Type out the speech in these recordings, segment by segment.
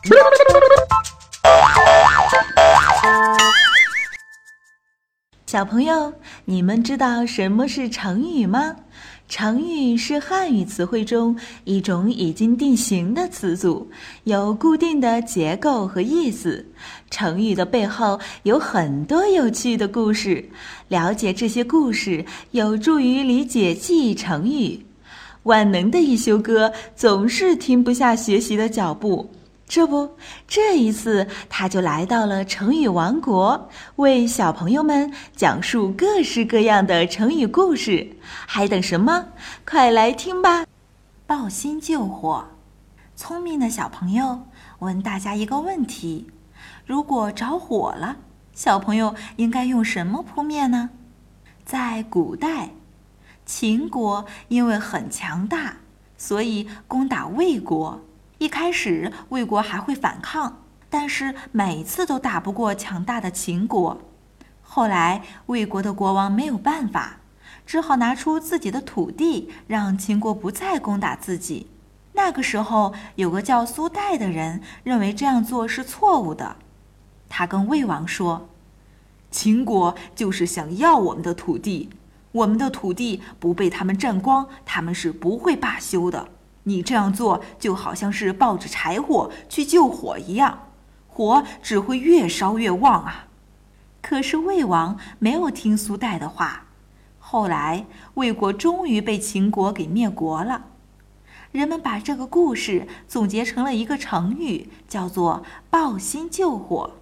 小朋友，你们知道什么是成语吗？成语是汉语词汇中一种已经定型的词组，有固定的结构和意思。成语的背后有很多有趣的故事，了解这些故事有助于理解记忆成语。万能的一休哥总是停不下学习的脚步。这不，这一次他就来到了成语王国，为小朋友们讲述各式各样的成语故事。还等什么？快来听吧！抱薪救火。聪明的小朋友问大家一个问题：如果着火了，小朋友应该用什么扑灭呢？在古代，秦国因为很强大，所以攻打魏国。一开始，魏国还会反抗，但是每次都打不过强大的秦国。后来，魏国的国王没有办法，只好拿出自己的土地，让秦国不再攻打自己。那个时候，有个叫苏代的人认为这样做是错误的。他跟魏王说：“秦国就是想要我们的土地，我们的土地不被他们占光，他们是不会罢休的。”你这样做就好像是抱着柴火去救火一样，火只会越烧越旺啊！可是魏王没有听苏代的话，后来魏国终于被秦国给灭国了。人们把这个故事总结成了一个成语，叫做“抱薪救火”，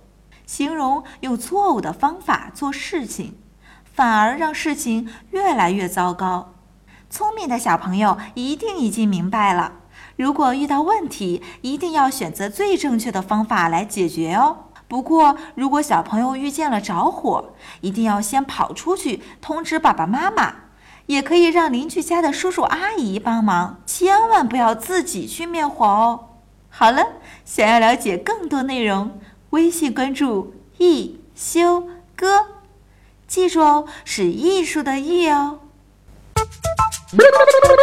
形容用错误的方法做事情，反而让事情越来越糟糕。聪明的小朋友一定已经明白了，如果遇到问题，一定要选择最正确的方法来解决哦。不过，如果小朋友遇见了着火，一定要先跑出去通知爸爸妈妈，也可以让邻居家的叔叔阿姨帮忙，千万不要自己去灭火哦。好了，想要了解更多内容，微信关注艺修哥，记住哦，是艺术的艺哦。¡Bum!